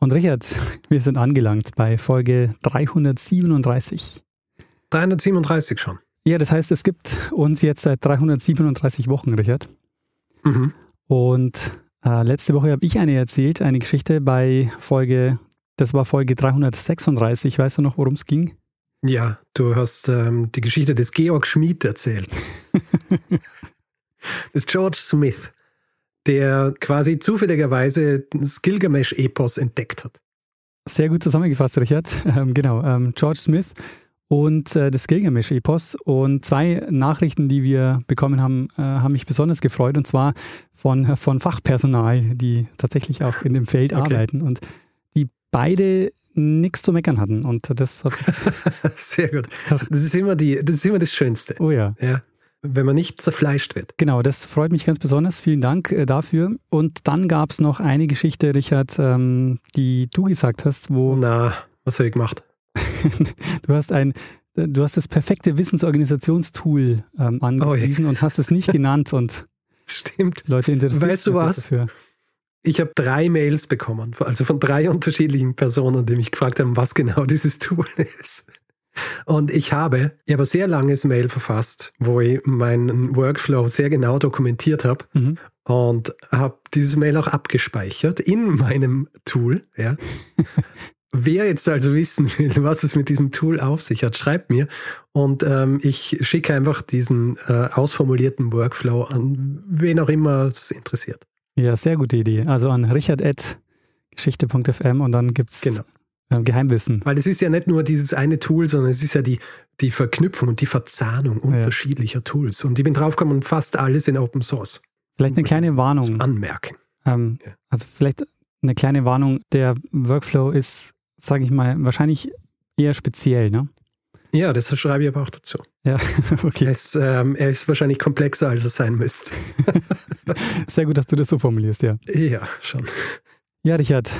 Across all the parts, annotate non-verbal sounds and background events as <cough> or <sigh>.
Und Richard, <laughs> wir sind angelangt bei Folge 337. 337 schon. Ja, das heißt, es gibt uns jetzt seit 337 Wochen, Richard. Mhm. Und äh, letzte Woche habe ich eine erzählt, eine Geschichte bei Folge, das war Folge 336. Weißt du noch, worum es ging? Ja, du hast ähm, die Geschichte des Georg Schmid erzählt. <laughs> des George Smith, der quasi zufälligerweise das Gilgamesch-Epos entdeckt hat. Sehr gut zusammengefasst, Richard. <laughs> Ähm, genau, ähm, George Smith und äh, das Gilgamesch-Epos. Und zwei Nachrichten, die wir bekommen haben, äh, haben mich besonders gefreut. Und zwar von, von Fachpersonal, die tatsächlich auch in dem Feld okay. arbeiten und die beide nichts zu meckern hatten. Und das <laughs> Sehr gut. Das ist immer die, das ist immer das Schönste. Oh ja. ja. Wenn man nicht zerfleischt wird. Genau, das freut mich ganz besonders. Vielen Dank äh, dafür. Und dann gab es noch eine Geschichte, Richard, ähm, die du gesagt hast, wo. Na, was habe ich gemacht? <laughs> du hast ein, du hast das perfekte Wissensorganisationstool ähm, angewiesen oh, und hast es nicht genannt und <laughs> Stimmt. Leute interessieren weißt du was? Dafür. Ich habe drei Mails bekommen, also von drei <laughs> unterschiedlichen Personen, die mich gefragt haben, was genau dieses Tool ist. Und ich habe, ich habe ein sehr langes Mail verfasst, wo ich meinen Workflow sehr genau dokumentiert habe mhm. und habe dieses Mail auch abgespeichert in meinem Tool. Ja. <laughs> Wer jetzt also wissen will, was es mit diesem Tool auf sich hat, schreibt mir und ähm, ich schicke einfach diesen äh, ausformulierten Workflow an wen auch immer es interessiert. Ja, sehr gute Idee. Also an richard.geschichte.fm und dann gibt es genau. Geheimwissen. Weil es ist ja nicht nur dieses eine Tool, sondern es ist ja die, die Verknüpfung und die Verzahnung unterschiedlicher ja. Tools. Und ich bin draufgekommen, fast alles in Open Source. Vielleicht eine kleine Warnung. Anmerken. Ähm, ja. Also vielleicht eine kleine Warnung. Der Workflow ist, sage ich mal, wahrscheinlich eher speziell, ne? Ja, das schreibe ich aber auch dazu. Ja, <laughs> okay. Er ist, ähm, er ist wahrscheinlich komplexer, als er sein müsste. <laughs> Sehr gut, dass du das so formulierst, ja. Ja, schon. Ja, Richard,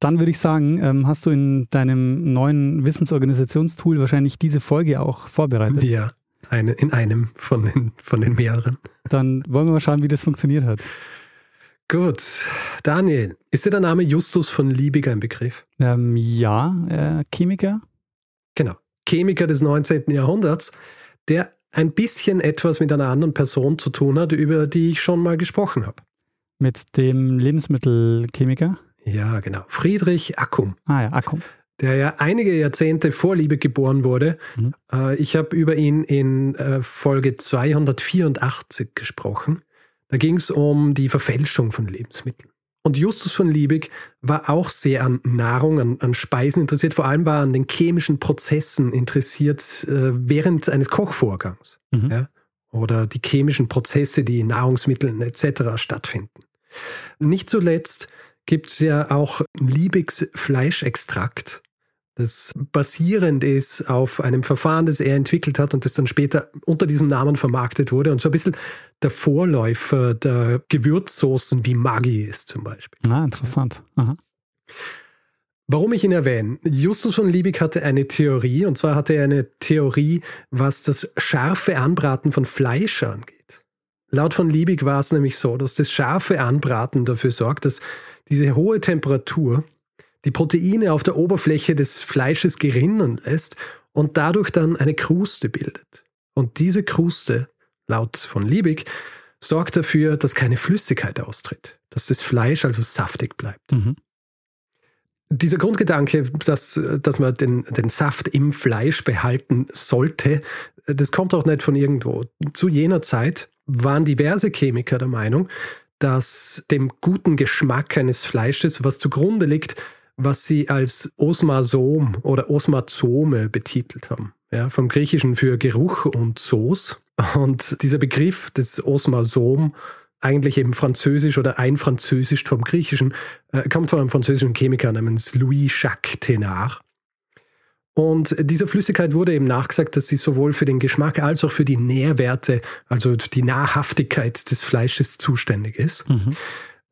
dann würde ich sagen, ähm, hast du in deinem neuen Wissensorganisationstool wahrscheinlich diese Folge auch vorbereitet. Ja, eine, in einem von den, von den mehreren. Dann wollen wir mal schauen, wie das funktioniert hat. Gut. Daniel, ist dir der Name Justus von Liebig ein Begriff? Ähm, ja, äh, Chemiker. Genau. Chemiker des 19. Jahrhunderts, der ein bisschen etwas mit einer anderen Person zu tun hat, über die ich schon mal gesprochen habe. Mit dem Lebensmittelchemiker? Ja, genau. Friedrich Accum. Ah ja, Accum. Der ja einige Jahrzehnte vor Liebe geboren wurde. Mhm. Äh, ich habe über ihn in äh, Folge 284 gesprochen. Da ging es um die Verfälschung von Lebensmitteln. Und Justus von Liebig war auch sehr an Nahrung, an, an Speisen interessiert. Vor allem war er an den chemischen Prozessen interessiert äh, während eines Kochvorgangs. Mhm. Ja? Oder die chemischen Prozesse, die in Nahrungsmitteln etc. stattfinden. Nicht zuletzt gibt es ja auch Liebigs Fleischextrakt, das basierend ist auf einem Verfahren, das er entwickelt hat und das dann später unter diesem Namen vermarktet wurde und so ein bisschen der Vorläufer der Gewürzsoßen wie Maggi ist zum Beispiel. Ah, interessant. Aha. Warum ich ihn erwähne? Justus von Liebig hatte eine Theorie, und zwar hatte er eine Theorie, was das scharfe Anbraten von Fleisch angeht. Laut von Liebig war es nämlich so, dass das scharfe Anbraten dafür sorgt, dass diese hohe Temperatur die Proteine auf der Oberfläche des Fleisches gerinnen lässt und dadurch dann eine Kruste bildet. Und diese Kruste, laut von Liebig, sorgt dafür, dass keine Flüssigkeit austritt, dass das Fleisch also saftig bleibt. Mhm. Dieser Grundgedanke, dass, dass man den, den Saft im Fleisch behalten sollte, das kommt auch nicht von irgendwo. Zu jener Zeit waren diverse Chemiker der Meinung, dass dem guten Geschmack eines Fleisches, was zugrunde liegt, was sie als Osmasom oder Osmazome betitelt haben. Ja, vom Griechischen für Geruch und Soos. Und dieser Begriff des Osmasom eigentlich eben französisch oder ein französisch vom Griechischen, äh, kommt von einem französischen Chemiker namens Louis-Jacques Thénard. Und dieser Flüssigkeit wurde eben nachgesagt, dass sie sowohl für den Geschmack als auch für die Nährwerte, also die Nahrhaftigkeit des Fleisches zuständig ist. Mhm.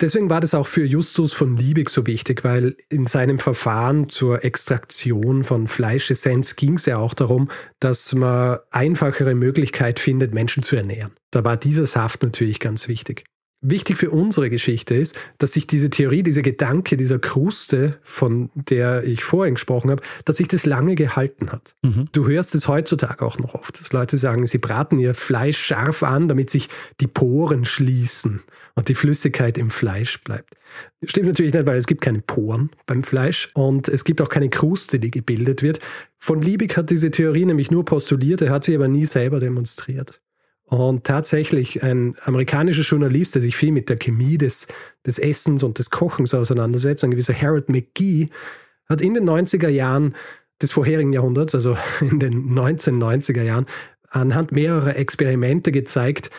Deswegen war das auch für Justus von Liebig so wichtig, weil in seinem Verfahren zur Extraktion von Fleischessenz ging es ja auch darum, dass man einfachere Möglichkeit findet, Menschen zu ernähren. Da war dieser Saft natürlich ganz wichtig. Wichtig für unsere Geschichte ist, dass sich diese Theorie, dieser Gedanke, dieser Kruste, von der ich vorhin gesprochen habe, dass sich das lange gehalten hat. Mhm. Du hörst es heutzutage auch noch oft, dass Leute sagen, sie braten ihr Fleisch scharf an, damit sich die Poren schließen und die Flüssigkeit im Fleisch bleibt. Stimmt natürlich nicht, weil es gibt keine Poren beim Fleisch und es gibt auch keine Kruste, die gebildet wird. Von Liebig hat diese Theorie nämlich nur postuliert, er hat sie aber nie selber demonstriert. Und tatsächlich ein amerikanischer Journalist, der sich viel mit der Chemie des, des Essens und des Kochens auseinandersetzt, ein gewisser Harold McGee, hat in den 90er Jahren des vorherigen Jahrhunderts, also <laughs> in den 1990er Jahren, anhand mehrerer Experimente gezeigt,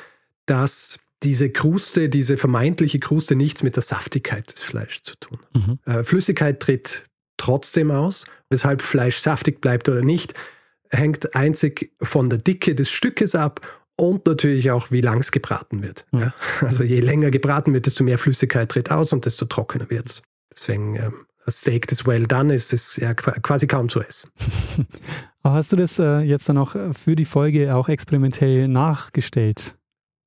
dass diese Kruste, diese vermeintliche Kruste nichts mit der Saftigkeit des Fleisches zu tun. Mhm. Äh, Flüssigkeit tritt trotzdem aus. Weshalb Fleisch saftig bleibt oder nicht, hängt einzig von der Dicke des Stückes ab und natürlich auch, wie lang es gebraten wird. Ja? Also je länger gebraten wird, desto mehr Flüssigkeit tritt aus und desto trockener wird es. Deswegen, ähm, ein Steak, das well done ist, ist ja quasi kaum zu essen. <laughs> Aber hast du das äh, jetzt dann auch für die Folge auch experimentell nachgestellt?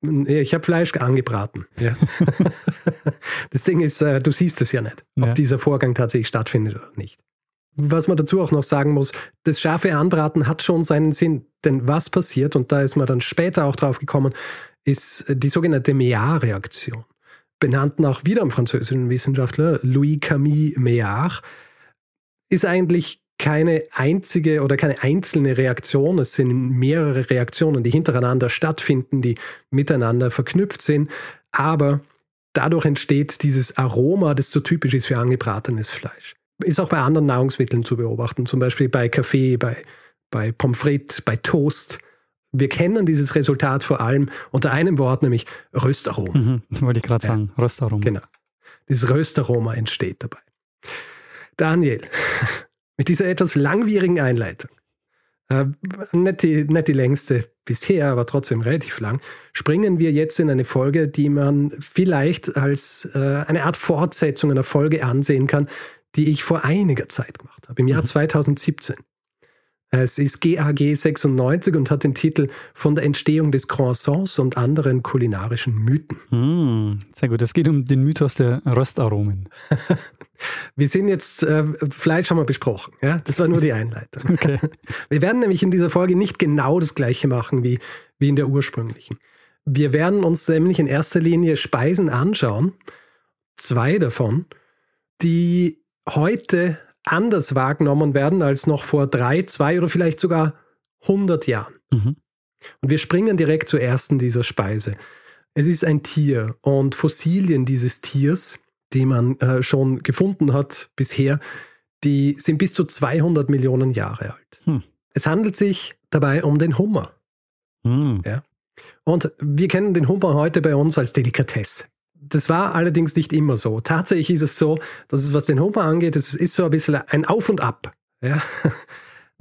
Ich habe Fleisch angebraten. Ja. <laughs> <laughs> das Ding ist, äh, du siehst es ja nicht, ob ja. dieser Vorgang tatsächlich stattfindet oder nicht. Was man dazu auch noch sagen muss, das scharfe Anbraten hat schon seinen Sinn. Denn was passiert, und da ist man dann später auch drauf gekommen, ist die sogenannte Maillard-Reaktion. Benannt nach wieder einem französischen Wissenschaftler, Louis Camille Maillard, ist eigentlich keine einzige oder keine einzelne Reaktion. Es sind mehrere Reaktionen, die hintereinander stattfinden, die miteinander verknüpft sind. Aber dadurch entsteht dieses Aroma, das so typisch ist für angebratenes Fleisch. Ist auch bei anderen Nahrungsmitteln zu beobachten, zum Beispiel bei Kaffee, bei, bei Pommes frites, bei Toast. Wir kennen dieses Resultat vor allem unter einem Wort, nämlich Röstarom. Mhm, wollte ich gerade ja. sagen, Röstarom. Genau. Dieses Röstaroma entsteht dabei. Daniel, <laughs> mit dieser etwas langwierigen Einleitung, äh, nicht, die, nicht die längste bisher, aber trotzdem relativ lang, springen wir jetzt in eine Folge, die man vielleicht als äh, eine Art Fortsetzung einer Folge ansehen kann, die ich vor einiger Zeit gemacht habe, im Jahr mhm. 2017. Es ist GAG 96 und hat den Titel Von der Entstehung des Croissants und anderen kulinarischen Mythen. Mm, sehr gut. Es geht um den Mythos der Röstaromen. <laughs> wir sind jetzt, äh, Fleisch haben wir besprochen. Ja? Das war nur die Einleitung. <laughs> Okay. Wir werden nämlich in dieser Folge nicht genau das gleiche machen wie, wie in der ursprünglichen. Wir werden uns nämlich in erster Linie Speisen anschauen, zwei davon, die heute anders wahrgenommen werden als noch vor drei, zwei oder vielleicht sogar 100 Jahren. Mhm. Und wir springen direkt zur ersten dieser Speise. Es ist ein Tier und Fossilien dieses Tiers, die man äh, schon gefunden hat bisher, die sind bis zu 200 Millionen Jahre alt. Hm. Es handelt sich dabei um den Hummer. Hm. Ja? Und wir kennen den Hummer heute bei uns als Delikatesse. Das war allerdings nicht immer so. Tatsächlich ist es so, dass es, was den Hummer angeht, es ist so ein bisschen ein Auf und Ab. Ja? <laughs>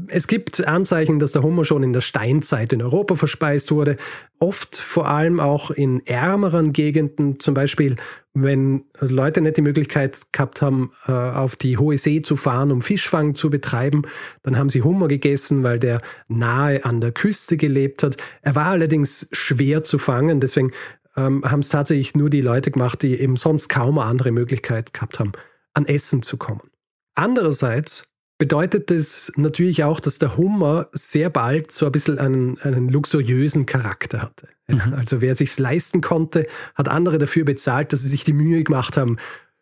Es gibt Anzeichen, dass der Hummer schon in der Steinzeit in Europa verspeist wurde. Oft vor allem auch in ärmeren Gegenden, zum Beispiel wenn Leute nicht die Möglichkeit gehabt haben, äh, auf die hohe See zu fahren, um Fischfang zu betreiben, dann haben sie Hummer gegessen, weil der nahe an der Küste gelebt hat. Er war allerdings schwer zu fangen, deswegen ähm, haben es tatsächlich nur die Leute gemacht, die eben sonst kaum eine andere Möglichkeit gehabt haben, an Essen zu kommen. Andererseits bedeutet es natürlich auch, dass der Hummer sehr bald so ein bisschen einen, einen luxuriösen Charakter hatte. Mhm. Also wer sich's leisten konnte, hat andere dafür bezahlt, dass sie sich die Mühe gemacht haben,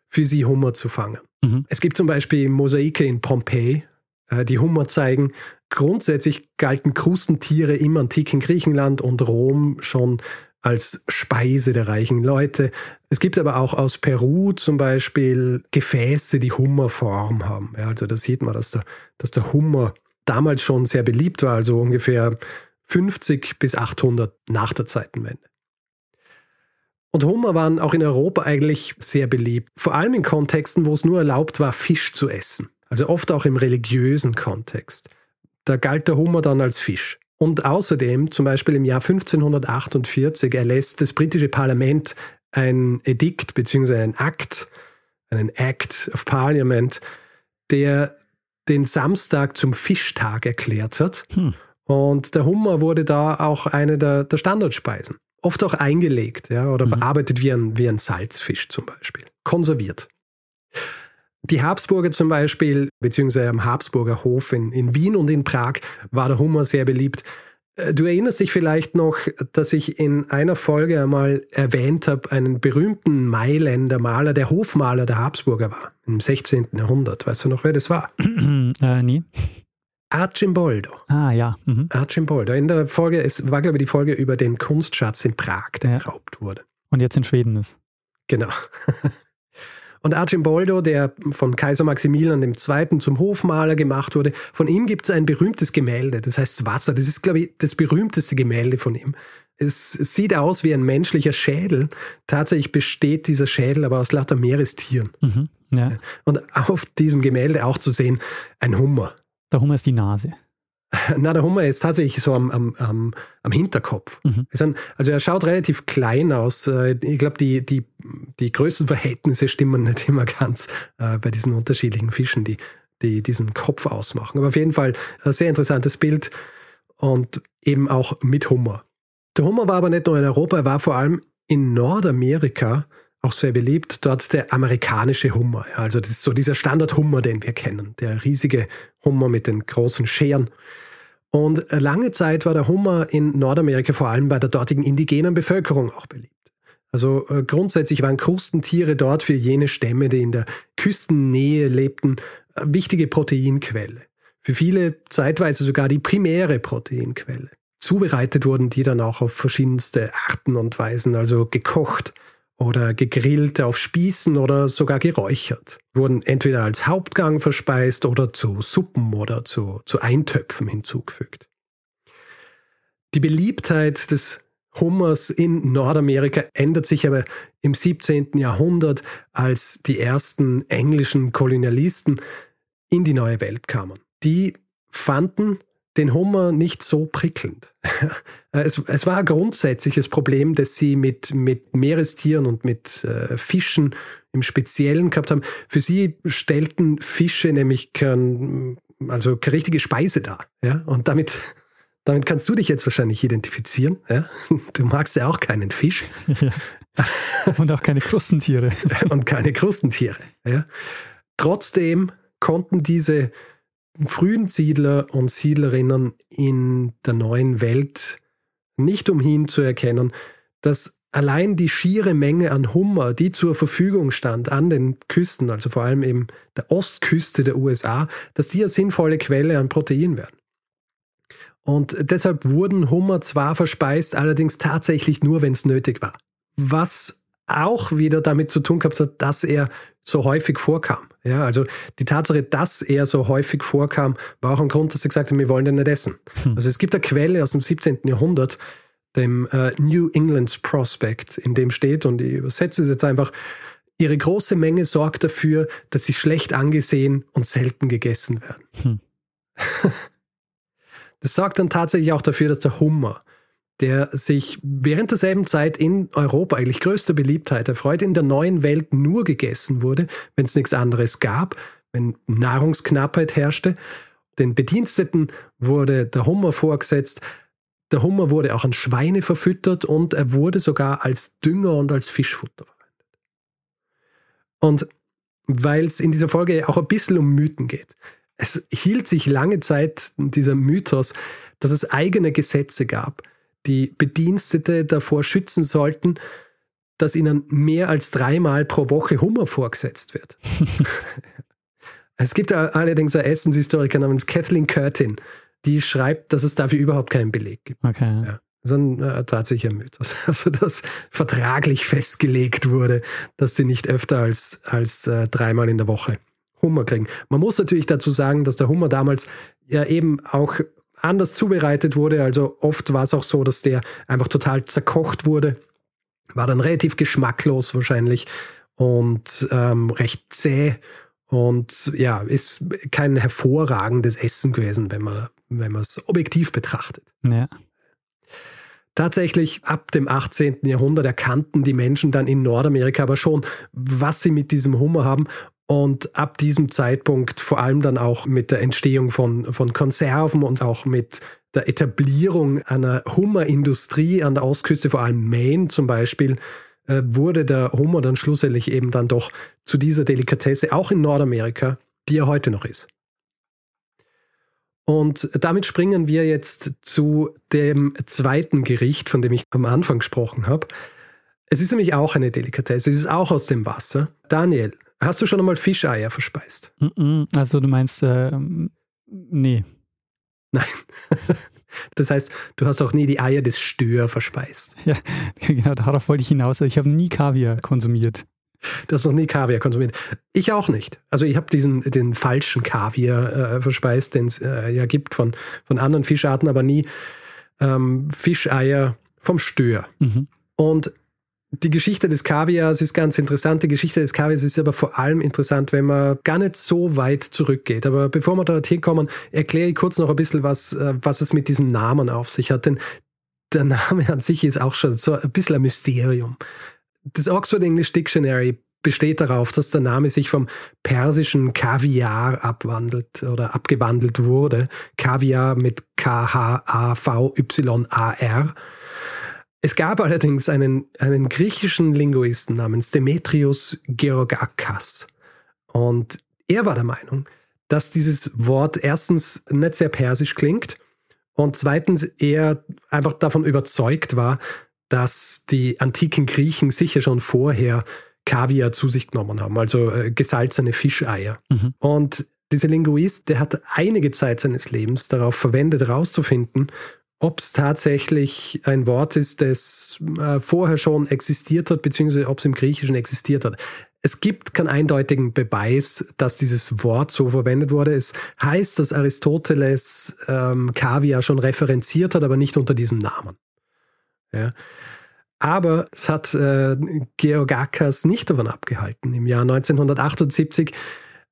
für sie Hummer zu fangen. Mhm. Es gibt zum Beispiel Mosaike in Pompeji, äh, die Hummer zeigen. Grundsätzlich galten Krustentiere im antiken Griechenland und Rom schon als Speise der reichen Leute. Es gibt aber auch aus Peru zum Beispiel Gefäße, die Hummerform haben. Ja, also da sieht man, dass der, dass der Hummer damals schon sehr beliebt war, also ungefähr 50 bis 800 nach der Zeitenwende. Und Hummer waren auch in Europa eigentlich sehr beliebt, vor allem in Kontexten, wo es nur erlaubt war, Fisch zu essen. Also oft auch im religiösen Kontext. Da galt der Hummer dann als Fisch. Und außerdem, zum Beispiel im Jahr 1548, erlässt das britische Parlament ein Edikt bzw. ein Akt, einen Act of Parliament, der den Samstag zum Fischtag erklärt hat. Hm. Und der Hummer wurde da auch eine der, der Standardspeisen. Oft auch eingelegt ja, oder mhm. verarbeitet wie ein, wie ein Salzfisch zum Beispiel. Konserviert. Die Habsburger zum Beispiel, beziehungsweise am Habsburger Hof in, in Wien und in Prag, war der Hummer sehr beliebt. Äh, du erinnerst dich vielleicht noch, dass ich in einer Folge einmal erwähnt habe, einen berühmten Mailänder Maler, der Hofmaler der Habsburger war, im 16. Jahrhundert. Weißt du noch, wer das war? <clears throat> äh, nie. Archimboldo. Ah, ja. Mhm. Archimboldo. In der Folge, es war, glaube ich, die Folge über den Kunstschatz in Prag, der ja. geraubt wurde. Und jetzt in Schweden ist. Genau. <laughs> Und Archimboldo, der von Kaiser Maximilian II. zum Hofmaler gemacht wurde, von ihm gibt es ein berühmtes Gemälde, das heißt Wasser. Das ist, glaube ich, das berühmteste Gemälde von ihm. Es sieht aus wie ein menschlicher Schädel. Tatsächlich besteht dieser Schädel aber aus lauter Meerestieren. Mhm, ja. Und auf diesem Gemälde auch zu sehen, ein Hummer. Der Hummer ist die Nase. <laughs> Na, der Hummer ist tatsächlich so am, am, am, am Hinterkopf. Mhm. also er schaut relativ klein aus. Äh, ich glaube, die, die, die Größenverhältnisse stimmen nicht immer ganz äh, bei diesen unterschiedlichen Fischen, die, die diesen Kopf ausmachen. Aber auf jeden Fall ein sehr interessantes Bild und eben auch mit Hummer. Der Hummer war aber nicht nur in Europa, er war vor allem in Nordamerika auch sehr beliebt. Dort der amerikanische Hummer. Also das ist so dieser Standard-Hummer, den wir kennen. Der riesige Hummer mit den großen Scheren. Und lange Zeit war der Hummer in Nordamerika vor allem bei der dortigen indigenen Bevölkerung auch beliebt. Also äh, grundsätzlich waren Krustentiere dort für jene Stämme, die in der Küstennähe lebten, äh, wichtige Proteinquelle. Für viele zeitweise sogar die primäre Proteinquelle. Zubereitet wurden die dann auch auf verschiedenste Arten und Weisen, also gekocht, oder gegrillt auf Spießen oder sogar geräuchert. Wurden entweder als Hauptgang verspeist oder zu Suppen oder zu, zu Eintöpfen hinzugefügt. Die Beliebtheit des Hummers in Nordamerika ändert sich aber im 17. Jahrhundert, als die ersten englischen Kolonialisten in die neue Welt kamen. Die fanden den Hummer nicht so prickelnd. <laughs> es, es, war ein grundsätzliches Problem, das sie mit, mit Meerestieren und mit äh, Fischen im Speziellen gehabt haben. Für sie stellten Fische nämlich kein, also keine richtige Speise dar. Ja? Und damit, <laughs> damit kannst du dich jetzt wahrscheinlich identifizieren. Ja? <laughs> Du magst ja auch keinen Fisch. Ja. Und auch keine Krustentiere. und keine Krustentiere. Ja? Trotzdem konnten diese frühen Siedler und Siedlerinnen in der neuen Welt nicht umhin zu erkennen, dass allein die schiere Menge an Hummer, die zur Verfügung stand an den Küsten, also vor allem eben der Ostküste der USA, dass die eine sinnvolle Quelle an Protein werden. Und deshalb wurden Hummer zwar verspeist, allerdings tatsächlich nur, wenn es nötig war. Was auch wieder damit zu tun gehabt hat, dass er so häufig vorkam. Ja, also die Tatsache, dass er so häufig vorkam, war auch ein Grund, dass sie gesagt haben, wir wollen den nicht essen. Hm. Also es gibt eine Quelle aus dem 17. Jahrhundert, dem äh, New England Prospect, in dem steht, und ich übersetze es jetzt einfach, ihre große Menge sorgt dafür, dass sie schlecht angesehen und selten gegessen werden. Hm. <laughs> Das sorgt dann tatsächlich auch dafür, dass der Hummer der sich während derselben Zeit in Europa eigentlich größter Beliebtheit erfreut, in der neuen Welt nur gegessen wurde, wenn es nichts anderes gab, wenn Nahrungsknappheit herrschte. Den Bediensteten wurde der Hummer vorgesetzt. Der Hummer wurde auch an Schweine verfüttert und er wurde sogar als Dünger und als Fischfutter verwendet. Und weil es in dieser Folge auch ein bisschen um Mythen geht. Es hielt sich lange Zeit dieser Mythos, dass es eigene Gesetze gab, die Bedienstete davor schützen sollten, dass ihnen mehr als dreimal pro Woche Hummer vorgesetzt wird. <laughs> es gibt allerdings eine Essenshistoriker namens Kathleen Curtin, die schreibt, dass es dafür überhaupt keinen Beleg gibt. Okay. Ja. Das ist ein äh, tatsächlicher Mythos. <laughs> Also, dass vertraglich festgelegt wurde, dass sie nicht öfter als, als äh, dreimal in der Woche Hummer kriegen. Man muss natürlich dazu sagen, dass der Hummer damals ja eben auch anders zubereitet wurde. Also oft war es auch so, dass der einfach total zerkocht wurde war dann relativ geschmacklos wahrscheinlich und ähm, recht zäh und ja, ist kein hervorragendes Essen gewesen, wenn man wenn man es objektiv betrachtet. Ja. Tatsächlich ab dem 18. Jahrhundert erkannten die Menschen dann in Nordamerika aber schon, was sie mit diesem Hummer haben und ab diesem Zeitpunkt vor allem dann auch mit der Entstehung von, von Konserven und auch mit der Etablierung einer Hummerindustrie an der Ostküste, vor allem Maine zum Beispiel, äh, wurde der Hummer dann schlussendlich eben dann doch zu dieser Delikatesse, auch in Nordamerika, die er heute noch ist. Und damit springen wir jetzt zu dem zweiten Gericht, von dem ich am Anfang gesprochen habe. Es ist nämlich auch eine Delikatesse, es ist auch aus dem Wasser. Daniel, hast du schon einmal Fischeier verspeist? Also du meinst, äh, nee. Nein. <laughs> Das heißt, du hast auch nie die Eier des Stör verspeist. Ja, <laughs> genau, darauf wollte ich hinaus. Ich habe nie Kaviar konsumiert. Du hast noch nie Kaviar konsumiert. Ich auch nicht. Also ich habe diesen den falschen Kaviar äh, verspeist, den es äh, ja gibt von, von anderen Fischarten, aber nie ähm, Fischeier vom Stör. Mhm. Und die Geschichte des Kaviars ist ganz interessant. Die Geschichte des Kaviars ist aber vor allem interessant, wenn man gar nicht so weit zurückgeht. Aber bevor wir dorthin kommen, erkläre ich kurz noch ein bisschen, was, äh, was es mit diesem Namen auf sich hat. Denn der Name an sich ist auch schon so ein bisschen ein Mysterium. Das Oxford English Dictionary besteht darauf, dass der Name sich vom persischen Kaviar abwandelt oder abgewandelt wurde. Kaviar mit K-H-A-V-Y-A-R. Es gab allerdings einen, einen griechischen Linguisten namens Demetrius Georgakas. Und er war der Meinung, dass dieses Wort erstens nicht sehr persisch klingt und zweitens er einfach davon überzeugt war, dass die antiken Griechen sicher schon vorher Kaviar zu sich genommen haben, also äh, gesalzene Fischeier. Mhm. Und dieser Linguist, der hat einige Zeit seines Lebens darauf verwendet, herauszufinden, ob es tatsächlich ein Wort ist, das äh, vorher schon existiert hat, beziehungsweise ob es im Griechischen existiert hat. Es gibt keinen eindeutigen Beweis, dass dieses Wort so verwendet wurde. Es heißt, dass Aristoteles ähm, Kaviar schon referenziert hat, aber nicht unter diesem Namen. Ja. Aber es hat äh, Georgakas nicht davon abgehalten, im Jahr 1978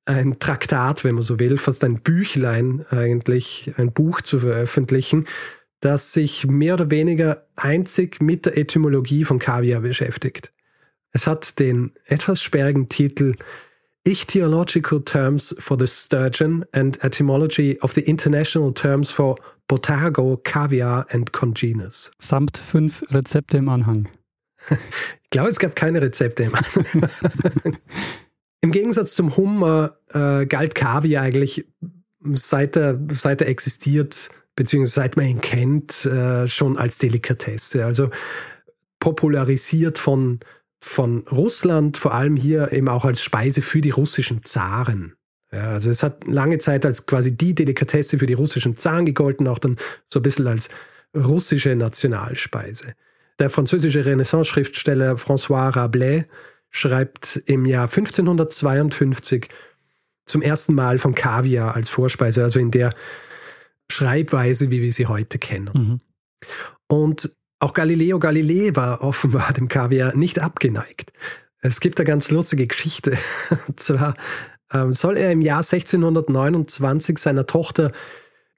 ein Traktat, wenn man so will, fast ein Büchlein eigentlich, ein Buch zu veröffentlichen, das sich mehr oder weniger einzig mit der Etymologie von Kaviar beschäftigt. Es hat den etwas sperrigen Titel Ichthyological Terms for the Sturgeon and Etymology of the International Terms for Botargo, Kaviar and Congeners. Samt fünf Rezepte im Anhang. ich glaube, es gab keine Rezepte im Anhang. Im Gegensatz zum Hummer äh, galt Kaviar eigentlich, seit er, seit er existiert, beziehungsweise seit man ihn kennt, äh, schon als Delikatesse. Also popularisiert von, von Russland, vor allem hier eben auch als Speise für die russischen Zaren. Ja, also es hat lange Zeit als quasi die Delikatesse für die russischen Zaren gegolten, auch dann so ein bisschen als russische Nationalspeise. Der französische Renaissance-Schriftsteller François Rabelais schreibt im Jahr 1552 zum ersten Mal von Kaviar als Vorspeise, also in der Schreibweise, wie wir sie heute kennen. Mhm. Und auch Galileo Galilei war offenbar dem Kaviar nicht abgeneigt. Es gibt eine ganz lustige Geschichte. Und <laughs> zwar ähm, soll er im Jahr 1629 seiner Tochter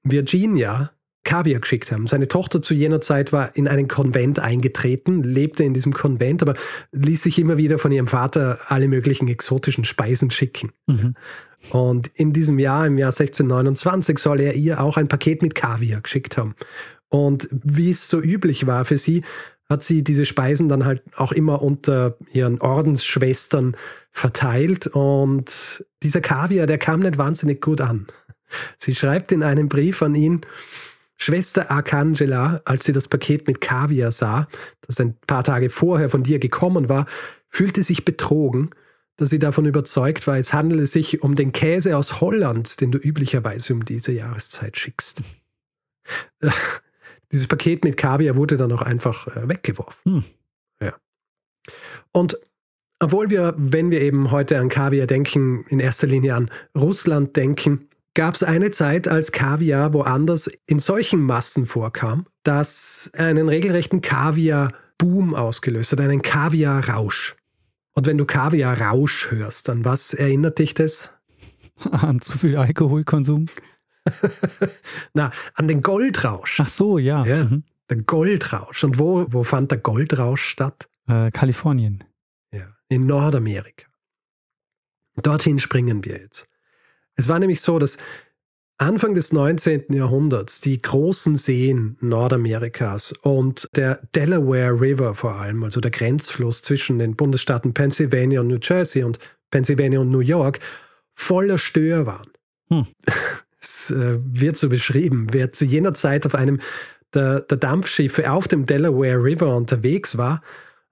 Virginia Kaviar geschickt haben. Seine Tochter zu jener Zeit war in einen Konvent eingetreten, lebte in diesem Konvent, aber ließ sich immer wieder von ihrem Vater alle möglichen exotischen Speisen schicken. Mhm. Und in diesem Jahr, im Jahr 1629, soll er ihr auch ein Paket mit Kaviar geschickt haben. Und wie es so üblich war für sie, hat sie diese Speisen dann halt auch immer unter ihren Ordensschwestern verteilt. Und dieser Kaviar, der kam nicht wahnsinnig gut an. Sie schreibt in einem Brief an ihn, Schwester Arcangela, als sie das Paket mit Kaviar sah, das ein paar Tage vorher von dir gekommen war, fühlte sich betrogen, dass sie davon überzeugt war, es handele sich um den Käse aus Holland, den du üblicherweise um diese Jahreszeit schickst. <laughs> Dieses Paket mit Kaviar wurde dann auch einfach äh, weggeworfen. Hm. Ja. Und obwohl wir, wenn wir eben heute an Kaviar denken, in erster Linie an Russland denken, gab es eine Zeit, als Kaviar woanders in solchen Massen vorkam, dass einen regelrechten Kaviar Boom ausgelöst hat, einen Kaviar-Rausch. Und wenn du Kaviar-Rausch hörst, an was erinnert dich das? <laughs> An zu viel Alkoholkonsum? <laughs> Na, an den Goldrausch. Ach so, ja. ja mhm. Der Goldrausch. Und wo, wo fand der Goldrausch statt? Äh, Kalifornien. Ja, in Nordamerika. Dorthin springen wir jetzt. Es war nämlich so, dass Anfang des 19. Jahrhunderts die großen Seen Nordamerikas und der Delaware River vor allem, also der Grenzfluss zwischen den Bundesstaaten Pennsylvania und New Jersey und Pennsylvania und New York, voller Stör waren. Hm. <laughs> Es äh, wird so beschrieben, wer zu jener Zeit auf einem der, der Dampfschiffe auf dem Delaware River unterwegs war,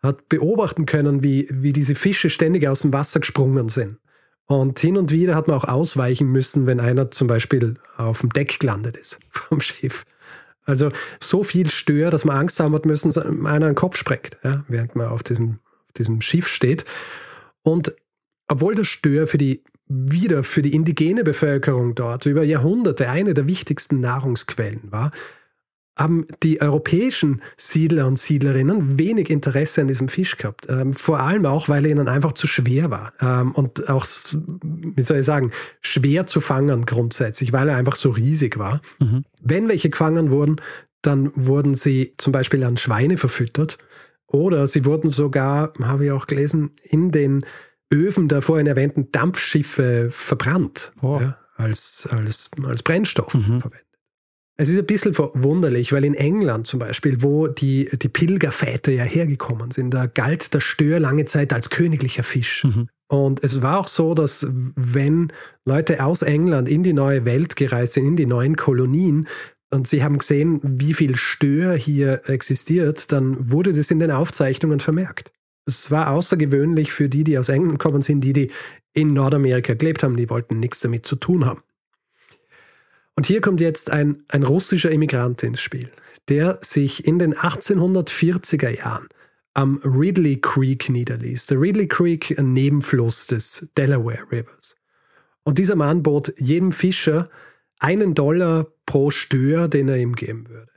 hat beobachten können, wie, wie diese Fische ständig aus dem Wasser gesprungen sind. Und hin und wieder hat man auch ausweichen müssen, wenn einer zum Beispiel auf dem Deck gelandet ist <laughs> vom Schiff. Also so viel Stör, dass man Angst haben hat müssen, dass einer einen Kopf sprengt, ja, während man auf diesem, auf diesem Schiff steht. Und obwohl der Stör für die wieder für die indigene Bevölkerung dort über Jahrhunderte eine der wichtigsten Nahrungsquellen war, haben die europäischen Siedler und Siedlerinnen wenig Interesse an diesem Fisch gehabt. Ähm, vor allem auch, weil er ihnen einfach zu schwer war. Ähm, und auch, wie soll ich sagen, schwer zu fangen grundsätzlich, weil er einfach so riesig war. Mhm. Wenn welche gefangen wurden, dann wurden sie zum Beispiel an Schweine verfüttert. Oder sie wurden sogar, habe ich auch gelesen, in den Öfen der vorhin erwähnten Dampfschiffe verbrannt. Oh. Ja, als, als, als Brennstoff mhm. verwendet. Es ist ein bisschen verwunderlich, weil in England zum Beispiel, wo die, die Pilgerväter ja hergekommen sind, da galt der Stör lange Zeit als königlicher Fisch. Mhm. Und es war auch so, dass wenn Leute aus England in die neue Welt gereist sind, in die neuen Kolonien, und sie haben gesehen, wie viel Stör hier existiert, dann wurde das in den Aufzeichnungen vermerkt. Es war außergewöhnlich für die, die aus England gekommen sind, die, die in Nordamerika gelebt haben, die wollten nichts damit zu tun haben. Und hier kommt jetzt ein, ein russischer Immigrant ins Spiel, der sich in den 1840er Jahren am Ridley Creek niederließ. Der Ridley Creek, ein Nebenfluss des Delaware Rivers. Und dieser Mann bot jedem Fischer einen Dollar pro Stör, den er ihm geben würde.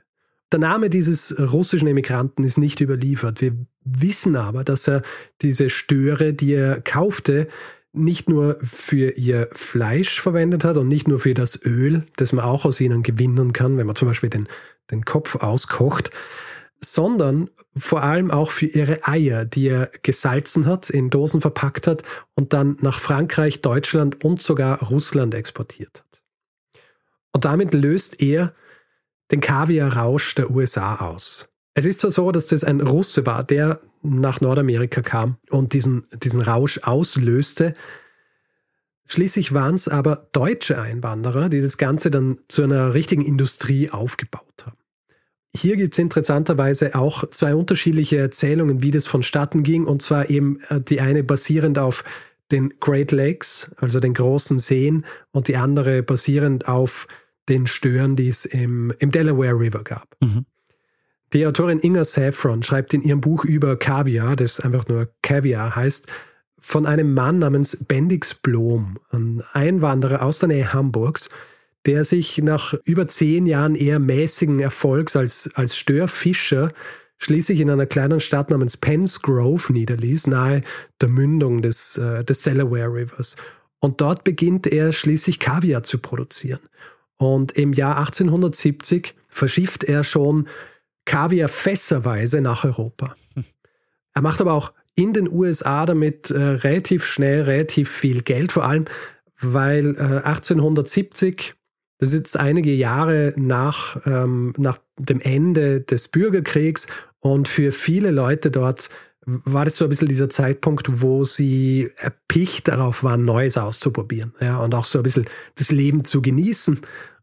Der Name dieses russischen Emigranten ist nicht überliefert. Wir wissen aber, dass er diese Störe, die er kaufte, nicht nur für ihr Fleisch verwendet hat und nicht nur für das Öl, das man auch aus ihnen gewinnen kann, wenn man zum Beispiel den, den Kopf auskocht, sondern vor allem auch für ihre Eier, die er gesalzen hat, in Dosen verpackt hat und dann nach Frankreich, Deutschland und sogar Russland exportiert hat. Und damit löst er den Kaviar-Rausch der USA aus. Es ist zwar so, dass das ein Russe war, der nach Nordamerika kam und diesen, diesen Rausch auslöste. Schließlich waren es aber deutsche Einwanderer, die das Ganze dann zu einer richtigen Industrie aufgebaut haben. Hier gibt es interessanterweise auch zwei unterschiedliche Erzählungen, wie das vonstatten ging. Und zwar eben äh, die eine basierend auf den Great Lakes, also den großen Seen, und die andere basierend auf den Stören, die es im, im Delaware River gab. Mhm. Die Autorin Inga Saffron schreibt in ihrem Buch über Kaviar, das einfach nur Kaviar heißt, von einem Mann namens Bendix Blom, ein Einwanderer aus der Nähe Hamburgs, der sich nach über zehn Jahren eher mäßigen Erfolgs als, als Störfischer schließlich in einer kleinen Stadt namens Penns Grove niederließ, nahe der Mündung des, äh, des Delaware Rivers. Und dort beginnt er schließlich Kaviar zu produzieren. Und im Jahr 1870 verschifft er schon Kaviar fässerweise nach Europa. Er macht aber auch in den USA damit äh, relativ schnell relativ viel Geld, vor allem weil äh, 1870, das ist jetzt einige Jahre nach, ähm, nach dem Ende des Bürgerkriegs und für viele Leute dort war das so ein bisschen dieser Zeitpunkt, wo sie erpicht darauf waren, Neues auszuprobieren ja, und auch so ein bisschen das Leben zu genießen.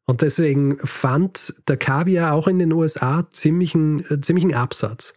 Und deswegen fand der Kaviar auch in den USA ziemlichen, äh, ziemlichen Absatz.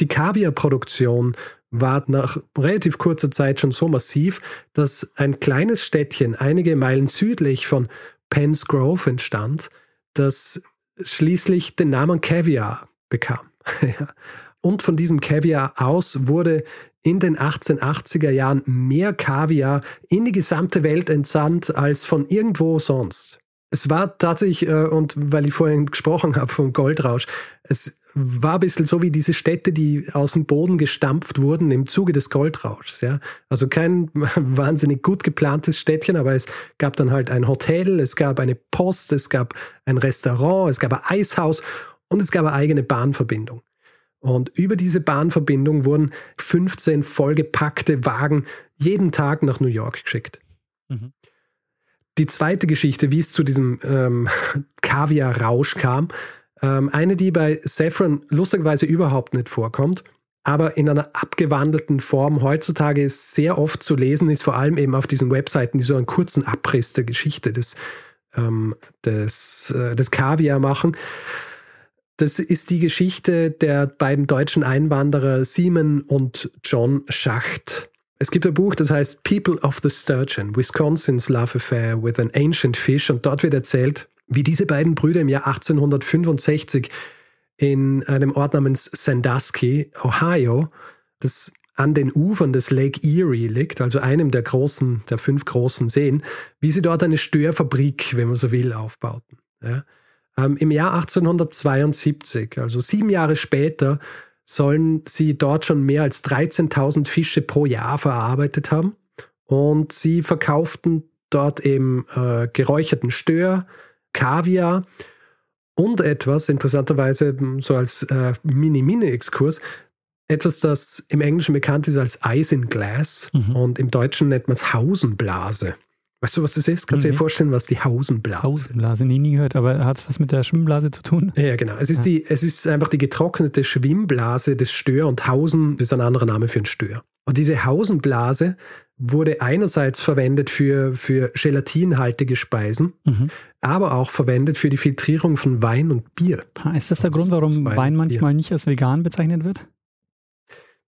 Die Kaviarproduktion war nach relativ kurzer Zeit schon so massiv, dass ein kleines Städtchen einige Meilen südlich von Penn's Grove entstand, das schließlich den Namen Caviar bekam. <laughs> Und von diesem Kaviar aus wurde in den 1880er Jahren mehr Kaviar in die gesamte Welt entsandt als von irgendwo sonst. Es war tatsächlich, äh, und weil ich vorhin gesprochen habe vom Goldrausch, es war ein bisschen so wie diese Städte, die aus dem Boden gestampft wurden im Zuge des Goldrauschs. Ja? Also kein <laughs> wahnsinnig gut geplantes Städtchen, aber es gab dann halt ein Hotel, es gab eine Post, es gab ein Restaurant, es gab ein Eishaus und es gab eine eigene Bahnverbindung. Und über diese Bahnverbindung wurden 15 vollgepackte Wagen jeden Tag nach New York geschickt. Mhm. Die zweite Geschichte, wie es zu diesem ähm, <laughs> Kaviar-Rausch kam, ähm, eine, die bei Saffron lustigerweise überhaupt nicht vorkommt, aber in einer abgewandelten Form heutzutage ist sehr oft zu lesen ist, vor allem eben auf diesen Webseiten, die so einen kurzen Abriss der Geschichte des, ähm, des, äh, des Kaviar machen. Das ist die Geschichte der beiden deutschen Einwanderer Simon und John Schacht. Es gibt ein Buch, das heißt People of the Sturgeon, Wisconsin's Love Affair with an Ancient Fish und dort wird erzählt, wie diese beiden Brüder im Jahr 1865 in einem Ort namens Sandusky, Ohio, das an den Ufern des Lake Erie liegt, also einem der großen, der fünf großen Seen, wie sie dort eine Störfabrik, wenn man so will, aufbauten. Ja. Ähm, Im Jahr 1872, also sieben Jahre später, sollen sie dort schon mehr als 13.000 Fische pro Jahr verarbeitet haben. Und sie verkauften dort eben äh, geräucherten Stör, Kaviar und etwas, interessanterweise so als äh, Mini-Mini-Exkurs, etwas, das im Englischen bekannt ist als Isinglass mhm. und im Deutschen nennt man es Hausenblase. Weißt du, was das ist? Kannst du mhm. dir vorstellen, was die Hausenblase ist? Hausenblase, nie, nie gehört, aber hat es was mit der Schwimmblase zu tun? Ja, genau. Es ist, ja. die, es ist einfach die getrocknete Schwimmblase des Stör und Hausen ist ein anderer Name für ein Stör. Und diese Hausenblase wurde einerseits verwendet für, für gelatinhaltige Speisen, mhm. aber auch verwendet für die Filtrierung von Wein und Bier. Ist das der Grund, warum Wein, Wein manchmal nicht als vegan bezeichnet wird?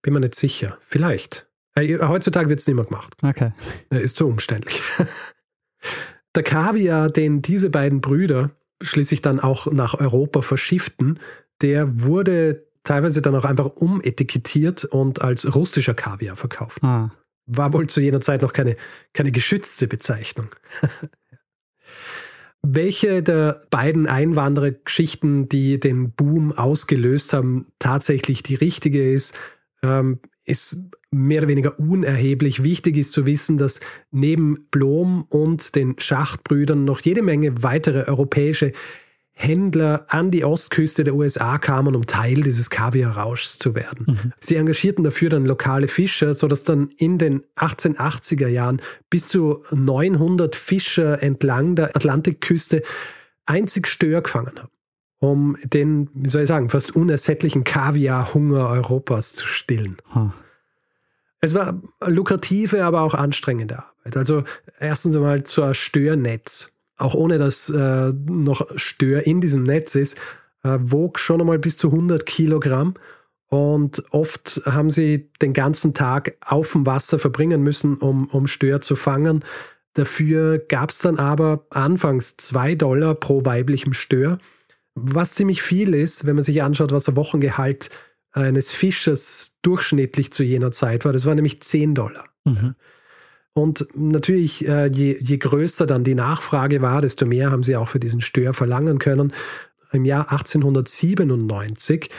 Bin mir nicht sicher. Vielleicht. Äh, heutzutage wird es nicht mehr gemacht. Okay. Äh, ist zu umständlich. <laughs> Der Kaviar, den diese beiden Brüder schließlich dann auch nach Europa verschifften, der wurde teilweise dann auch einfach umetikettiert und als russischer Kaviar verkauft. Ah. War wohl zu jener Zeit noch keine, keine geschützte Bezeichnung. <laughs> Welche der beiden Einwanderergeschichten, die den Boom ausgelöst haben, tatsächlich die richtige ist, ähm, ist mehr oder weniger unerheblich. Wichtig ist zu wissen, dass neben Blom und den Schachtbrüdern noch jede Menge weitere europäische Händler an die Ostküste der USA kamen, um Teil dieses Kaviarrauschs zu werden. Mhm. Sie engagierten dafür dann lokale Fischer, sodass dann in den 1880er Jahren bis zu 900 Fischer entlang der Atlantikküste einzig Stör gefangen haben um den, wie soll ich sagen, fast unersättlichen Kaviarhunger Europas zu stillen. Hm. Es war lukrative, aber auch anstrengende Arbeit. Also erstens einmal zur Störnetz. Auch ohne dass äh, noch Stör in diesem Netz ist, äh, wog schon einmal bis zu 100 Kilogramm. Und oft haben sie den ganzen Tag auf dem Wasser verbringen müssen, um, um Stör zu fangen. Dafür gab es dann aber anfangs zwei Dollar pro weiblichem Stör was ziemlich viel ist, wenn man sich anschaut, was der Wochengehalt eines Fischers durchschnittlich zu jener Zeit war. Das war nämlich 10 Dollar. Mhm. Und natürlich, äh, je, je größer dann die Nachfrage war, desto mehr haben sie auch für diesen Stör verlangen können. Im Jahr 1897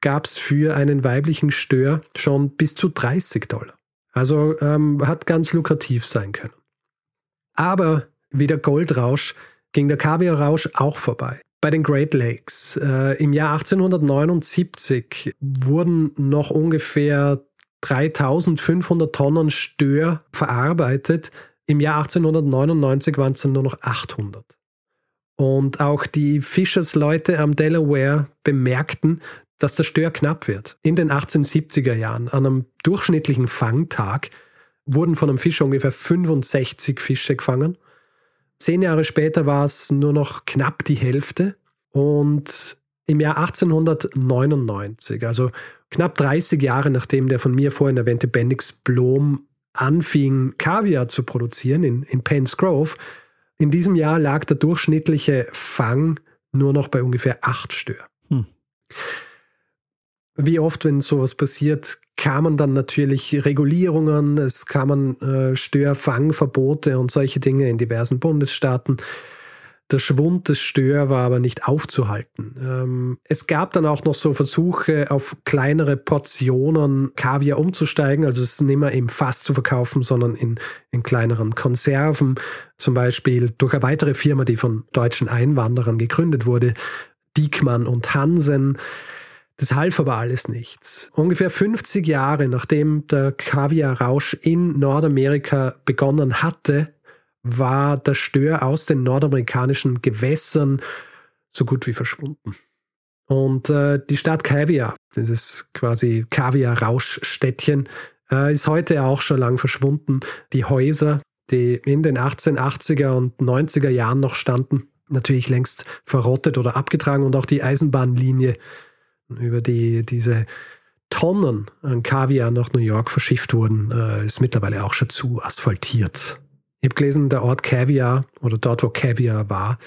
gab es für einen weiblichen Stör schon bis zu 30 Dollar. Also ähm, hat ganz lukrativ sein können. Aber wie der Goldrausch ging der Kaviarrausch auch vorbei. Bei den Great Lakes äh, im Jahr 1879 wurden noch ungefähr 3500 Tonnen Stör verarbeitet. Im Jahr 1899 waren es dann nur noch 800. Und auch die Fischersleute am Delaware bemerkten, dass der Stör knapp wird. In den 1870er Jahren, an einem durchschnittlichen Fangtag, wurden von einem Fischer ungefähr 65 Fische gefangen. Zehn Jahre später war es nur noch knapp die Hälfte. Und im Jahr 1899, also knapp 30 Jahre nachdem der von mir vorhin erwähnte Bendix Blom anfing, Kaviar zu produzieren in, in Penn's Grove, in diesem Jahr lag der durchschnittliche Fang nur noch bei ungefähr acht Stör. Hm. Wie oft, wenn sowas passiert, kamen dann natürlich Regulierungen, es kamen äh, Störfangverbote und solche Dinge in diversen Bundesstaaten. Der Schwund des Stör war aber nicht aufzuhalten. Ähm, es gab dann auch noch so Versuche, auf kleinere Portionen Kaviar umzusteigen, also es nicht mehr im Fass zu verkaufen, sondern in, in kleineren Konserven. Zum Beispiel durch eine weitere Firma, die von deutschen Einwanderern gegründet wurde, Diekmann und Hansen. Das half aber alles nichts. Ungefähr 50 Jahre nachdem der Kaviarrausch in Nordamerika begonnen hatte, war der Stör aus den nordamerikanischen Gewässern so gut wie verschwunden. Und äh, die Stadt Kaviar, dieses quasi Kaviar-Rauschstädtchen, äh, ist heute auch schon lang verschwunden. Die Häuser, die in den 1880er und 90er Jahren noch standen, natürlich längst verrottet oder abgetragen und auch die Eisenbahnlinie, über die diese Tonnen an Kaviar nach New York verschifft wurden, äh, ist mittlerweile auch schon zu asphaltiert. Ich habe gelesen, der Ort Caviar oder dort, wo Caviar war,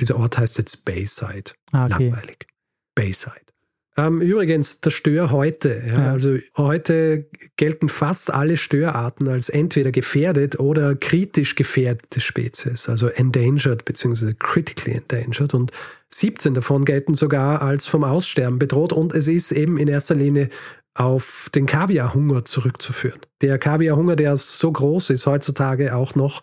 dieser Ort heißt jetzt Bayside. Ah, okay. Langweilig. Bayside. Ähm, übrigens, der Stör heute, ja, ja. also heute gelten fast alle Störarten als entweder gefährdet oder kritisch gefährdete Spezies, also endangered bzw. critically endangered. Und 17 davon gelten sogar als vom Aussterben bedroht. Und es ist eben in erster Linie auf den Kaviarhunger zurückzuführen. Der Kaviarhunger, der so groß ist heutzutage auch noch,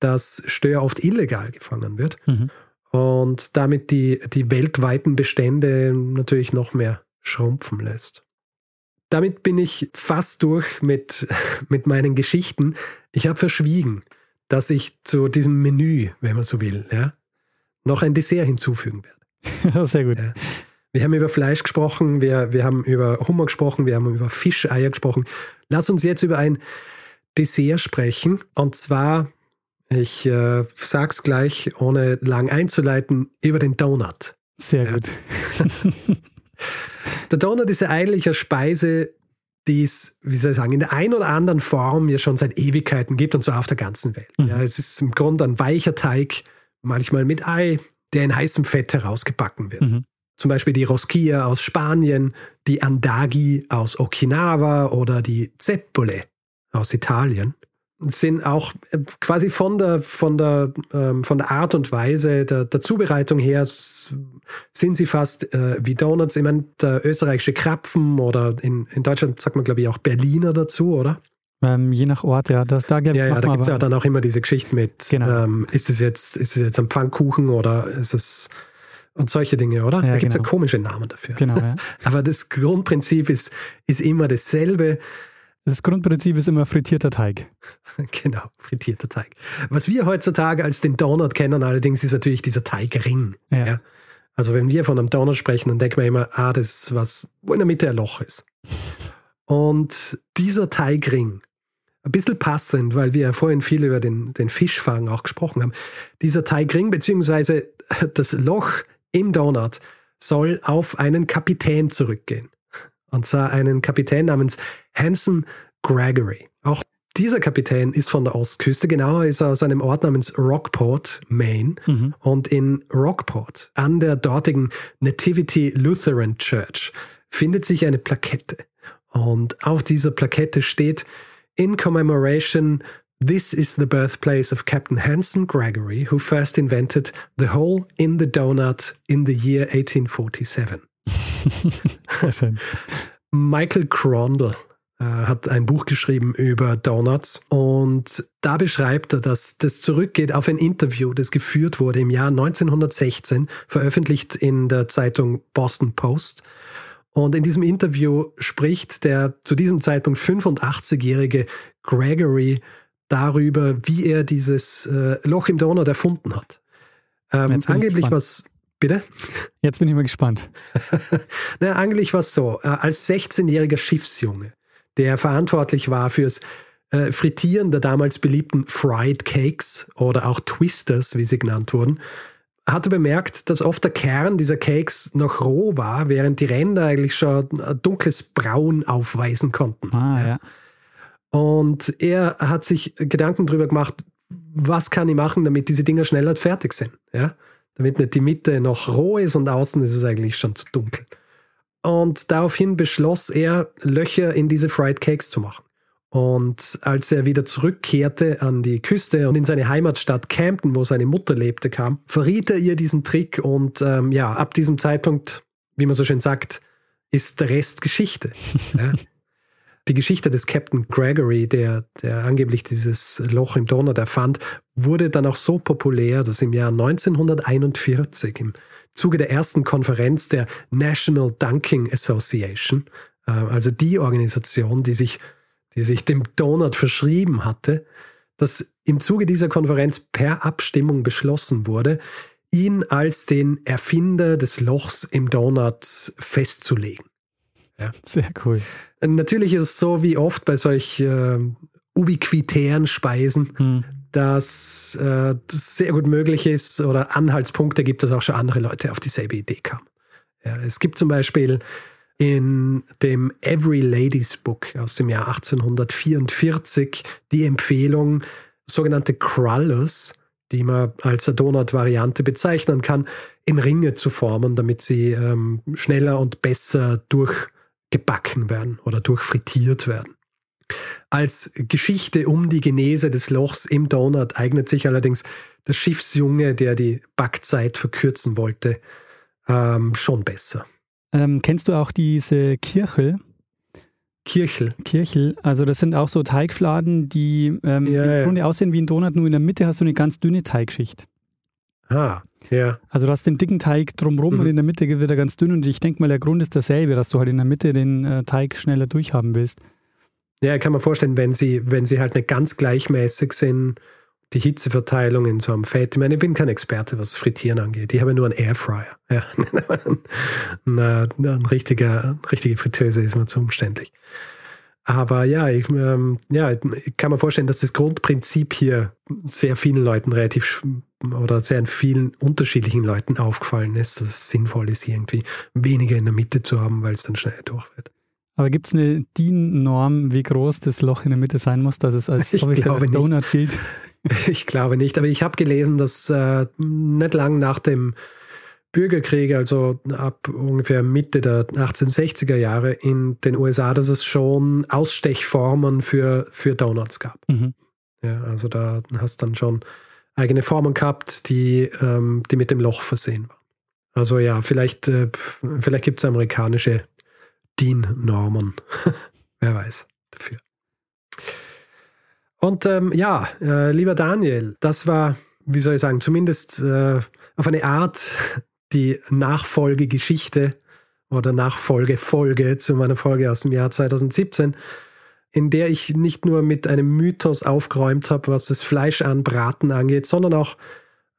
dass Stör oft illegal gefangen wird mhm. und damit die, die weltweiten Bestände natürlich noch mehr schrumpfen lässt. Damit bin ich fast durch mit, <laughs> mit meinen Geschichten. Ich habe verschwiegen, dass ich zu diesem Menü, wenn man so will, ja, noch ein Dessert hinzufügen werde. <laughs> Sehr gut. Ja. Wir haben über Fleisch gesprochen, wir, wir haben über Hummer gesprochen, wir haben über Fischeier gesprochen. Lass uns jetzt über ein Dessert sprechen. Und zwar, ich äh, sag's gleich, ohne lang einzuleiten, über den Donut. Sehr ja. gut. <laughs> der Donut ist ja eigentlich eine Speise, die es, wie soll ich sagen, in der einen oder anderen Form ja schon seit Ewigkeiten gibt und zwar auf der ganzen Welt. Mhm. Ja, es ist im Grunde ein weicher Teig, manchmal mit Ei, der in heißem Fett herausgebacken wird. Mhm. Zum Beispiel die Rosquilla aus Spanien, die Andagi aus Okinawa oder die Zeppole aus Italien sind auch äh, quasi von der, von der, ähm, von der Art und Weise der, der Zubereitung her sind sie fast äh, wie Donuts. Ich meine, der österreichische Krapfen oder in, in Deutschland sagt man, glaube ich, auch Berliner dazu, oder? Ähm, je nach Ort, ja. Das, da ja, ja, da gibt es ja dann auch immer diese Geschichte mit, genau. ähm, ist es jetzt, ist es jetzt ein Pfannkuchen oder ist es und solche Dinge, oder? Ja, da gibt es genau. ja komische Namen dafür. Genau, ja. <laughs> Aber das Grundprinzip ist, ist immer dasselbe. Das Grundprinzip ist immer frittierter Teig. <laughs> genau, frittierter Teig. Was wir heutzutage als den Donut kennen, allerdings ist natürlich dieser Teigring. Ja. ja. Also wenn wir von einem Donut sprechen, dann denken wir immer, ah, das ist was, wo in der Mitte ein Loch ist. Und dieser Teigring, ein bisschen passend, weil wir ja vorhin viel über den, den Fischfang auch gesprochen haben. Dieser Teigring, beziehungsweise <laughs> das Loch im Donut soll auf einen Kapitän zurückgehen. Und zwar einen Kapitän namens Hanson Gregory. Auch dieser Kapitän ist von der Ostküste, genauer ist er aus einem Ort namens Rockport, Maine. Mhm. Und in Rockport, an der dortigen Nativity Lutheran Church, findet sich eine Plakette. Und auf dieser Plakette steht In Commemoration This is the birthplace of Captain Hanson Gregory, who first invented the hole in the donut in the year 1847. Michael Crondall äh, hat ein Buch geschrieben über Donuts und da beschreibt er, dass das zurückgeht auf ein Interview, das geführt wurde im Jahr 1916, veröffentlicht in der Zeitung Boston Post. Und in diesem Interview spricht der zu diesem Zeitpunkt 85-jährige Gregory darüber, wie er dieses äh, Loch im Donut erfunden hat. Ähm, angeblich was. Bitte? Jetzt bin ich mal gespannt. <laughs> Na, angeblich war es so, äh, als 16-jähriger Schiffsjunge, der verantwortlich war fürs äh, Frittieren der damals beliebten Fried Cakes oder auch Twisters, wie sie genannt wurden, hatte bemerkt, dass oft der Kern dieser Cakes noch roh war, während die Ränder eigentlich schon dunkles Braun aufweisen konnten. Ah, ja. Und er hat sich Gedanken darüber gemacht, was kann ich machen, damit diese Dinger schneller fertig sind. Ja? Damit nicht die Mitte noch roh ist und außen ist es eigentlich schon zu dunkel. Und daraufhin beschloss er, Löcher in diese Fried Cakes zu machen. Und als er wieder zurückkehrte an die Küste und in seine Heimatstadt Camden, wo seine Mutter lebte, kam, verriet er ihr diesen Trick und ähm, ja, ab diesem Zeitpunkt, wie man so schön sagt, ist der Rest Geschichte. <laughs> ja. Die Geschichte des Captain Gregory, der, der angeblich dieses Loch im Donau erfand, wurde dann auch so populär, dass im Jahr 1941 im Zuge der ersten Konferenz der National Dunking Association, äh, also die Organisation, die sich die sich dem Donut verschrieben hatte, dass im Zuge dieser Konferenz per Abstimmung beschlossen wurde, ihn als den Erfinder des Lochs im Donut festzulegen. Ja. Sehr cool. Natürlich ist es so wie oft bei solch äh, ubiquitären Speisen, hm. dass äh, das sehr gut möglich ist oder Anhaltspunkte gibt, dass auch schon andere Leute auf dieselbe Idee kamen. Ja, es gibt zum Beispiel in dem Every Ladies Book aus dem Jahr 1844 die Empfehlung, sogenannte Crullers, die man als Donut-Variante bezeichnen kann, in Ringe zu formen, damit sie ähm, schneller und besser durchgebacken werden oder durchfrittiert werden. Als Geschichte um die Genese des Lochs im Donut eignet sich allerdings der Schiffsjunge, der die Backzeit verkürzen wollte, ähm, schon besser. Ähm, kennst du auch diese Kirchel? Kirchel. Kirchel, also das sind auch so Teigfladen, die ähm, ja, im Grunde ja. aussehen wie ein Donut, nur in der Mitte hast du eine ganz dünne Teigschicht. Ah, ja. Also du hast den dicken Teig drumrum mhm. und in der Mitte wird er ganz dünn und ich denke mal, der Grund ist derselbe, dass du halt in der Mitte den äh, Teig schneller durchhaben willst. Ja, kann man vorstellen, wenn sie, wenn sie halt nicht ganz gleichmäßig sind, die Hitzeverteilung in so einem Fett. Ich meine, ich bin kein Experte, was Frittieren angeht. Ich habe nur einen Airfryer. Ja. <laughs> eine, eine richtige, richtige Fritteuse ist mir zu umständlich. Aber ja, ich, ähm, ja, ich kann mir vorstellen, dass das Grundprinzip hier sehr vielen Leuten relativ oder sehr vielen unterschiedlichen Leuten aufgefallen ist, dass es sinnvoll ist, irgendwie weniger in der Mitte zu haben, weil es dann schneller durch wird. Aber gibt es eine DIN-Norm, wie groß das Loch in der Mitte sein muss, dass es als <laughs> offizielles Donut gilt? <laughs> Ich glaube nicht, aber ich habe gelesen, dass äh, nicht lang nach dem Bürgerkrieg, also ab ungefähr Mitte der 1860er Jahre in den USA, dass es schon Ausstechformen für, für Donuts gab. Mhm. Ja, also da hast du dann schon eigene Formen gehabt, die, ähm, die mit dem Loch versehen waren. Also ja, vielleicht, äh, vielleicht gibt es amerikanische DIN-Normen. <laughs> Wer weiß dafür. Und ähm, ja, äh, lieber Daniel, das war, wie soll ich sagen, zumindest äh, auf eine Art <laughs> die Nachfolgegeschichte oder Nachfolgefolge zu meiner Folge aus dem Jahr 2017, in der ich nicht nur mit einem Mythos aufgeräumt habe, was das Fleisch anbraten angeht, sondern auch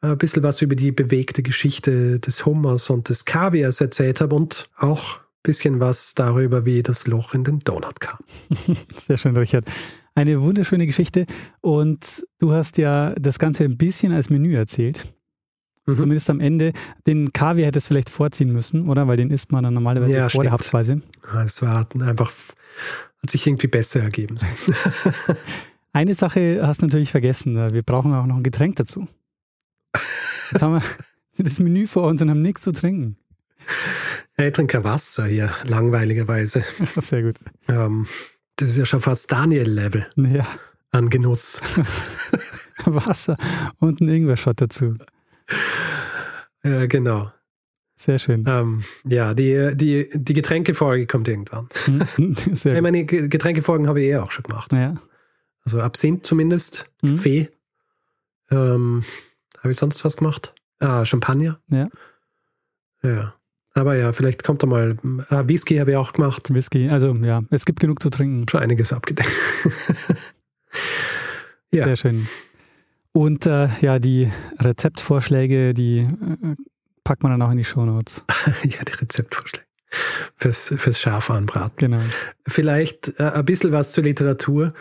ein bisschen was über die bewegte Geschichte des Hummers und des Kaviars erzählt habe und auch ein bisschen was darüber, wie das Loch in den Donut kam. <laughs> Sehr schön, Richard. Eine wunderschöne Geschichte. Und du hast ja das Ganze ein bisschen als Menü erzählt. Mhm. Zumindest am Ende. Den Kaviar hättest du vielleicht vorziehen müssen, oder? Weil den isst man dann normalerweise ja, vor stimmt. der Hauptspeise. Es war einfach, hat sich irgendwie besser ergeben. <laughs> Eine Sache hast du natürlich vergessen. Wir brauchen auch noch ein Getränk dazu. Jetzt haben wir <laughs> das Menü vor uns und haben nichts zu trinken. Ich trinke Wasser hier, langweiligerweise. <laughs> Sehr gut. Ähm, das ist ja schon fast Daniel-Level. Ja. An Genuss. <laughs> Wasser und ein Ingwer-Shot dazu. Ja, genau. Sehr schön. Ähm, ja, die, die, die Getränkefolge kommt irgendwann. Hm, <laughs> sehr ich meine, Getränkefolgen habe ich eh auch schon gemacht. Ja. Also Absinth zumindest, mhm. Kaffee. Ähm, habe ich sonst was gemacht? Ah, Champagner. Ja. Ja. Aber ja, vielleicht kommt da mal. Ah, Whisky habe ich auch gemacht. Whisky, also ja, es gibt genug zu trinken. Schon einiges abgedeckt. <laughs> ja. Sehr schön. Und äh, ja, die Rezeptvorschläge, die äh, packt man dann auch in die Shownotes. <laughs> ja, die Rezeptvorschläge. Fürs, fürs Schafe anbraten. Genau. Vielleicht äh, ein bisschen was zur Literatur.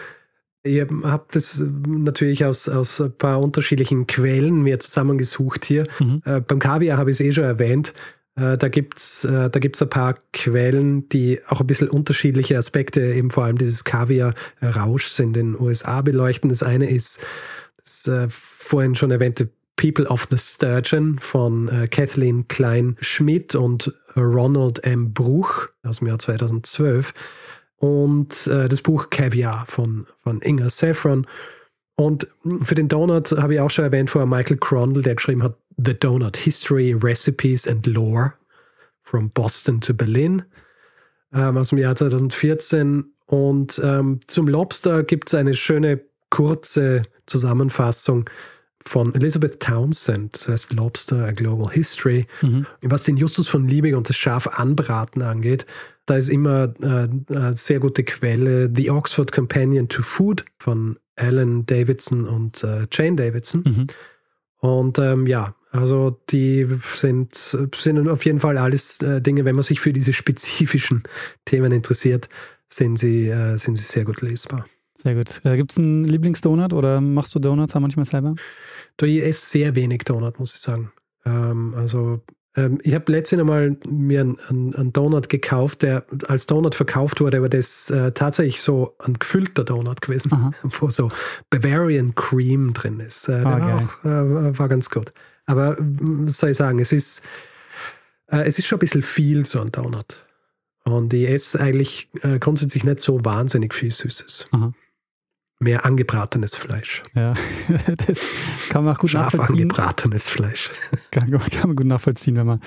Ihr habt das natürlich aus, aus ein paar unterschiedlichen Quellen mir zusammengesucht hier. Mhm. Äh, beim Kaviar habe ich es eh schon erwähnt. Äh, da gibt's äh, da gibt's ein paar Quellen, die auch ein bisschen unterschiedliche Aspekte, eben vor allem dieses Kaviar-Rauschs in den USA beleuchten. Das eine ist das äh, vorhin schon erwähnte People of the Sturgeon von Kathleen Klein-Schmidt und Ronald M. Bruch aus dem Jahr 2012. und das Buch Caviar von, von Inga Saffron. Und für den Donut habe ich auch schon erwähnt vorher Michael Crondell, der geschrieben hat The Donut History, Recipes and Lore from Boston to Berlin ähm, aus dem Jahr 2014. Und ähm, zum Lobster gibt es eine schöne kurze Zusammenfassung von Elizabeth Townsend, das heißt Lobster, A Global History. Mhm. Was den Justus von Liebig und das Schaf anbraten angeht, da ist immer äh, eine sehr gute Quelle The Oxford Companion to Food von Alan Davidson und äh, Jane Davidson. Mhm. Und ähm, ja, also die sind, sind auf jeden Fall alles äh, Dinge, wenn man sich für diese spezifischen Themen interessiert, sind sie, äh, sind sie sehr gut lesbar. Sehr gut. Äh, Gibt es einen Lieblingsdonut oder machst du Donuts auch manchmal selber? Du, ich esse sehr wenig Donut, muss ich sagen. Ähm, also ähm, ich habe letztens einmal mir einen, einen, Donut gekauft, der als Donut verkauft wurde, aber das äh, tatsächlich so ein gefüllter Donut gewesen, Aha. <laughs> wo so Bavarian Cream drin ist. Äh, ah, war, auch, äh, war ganz gut. Aber was soll ich sagen, es ist, äh, es ist schon ein bisschen viel, so ein Donut. Und ich esse eigentlich äh, grundsätzlich nicht so wahnsinnig viel Süßes. Aha mehr angebratenes Fleisch. Ja, <laughs> das kann man auch gut Scharf nachvollziehen. angebratenes Fleisch. Kann, kann, man gut nachvollziehen, wenn man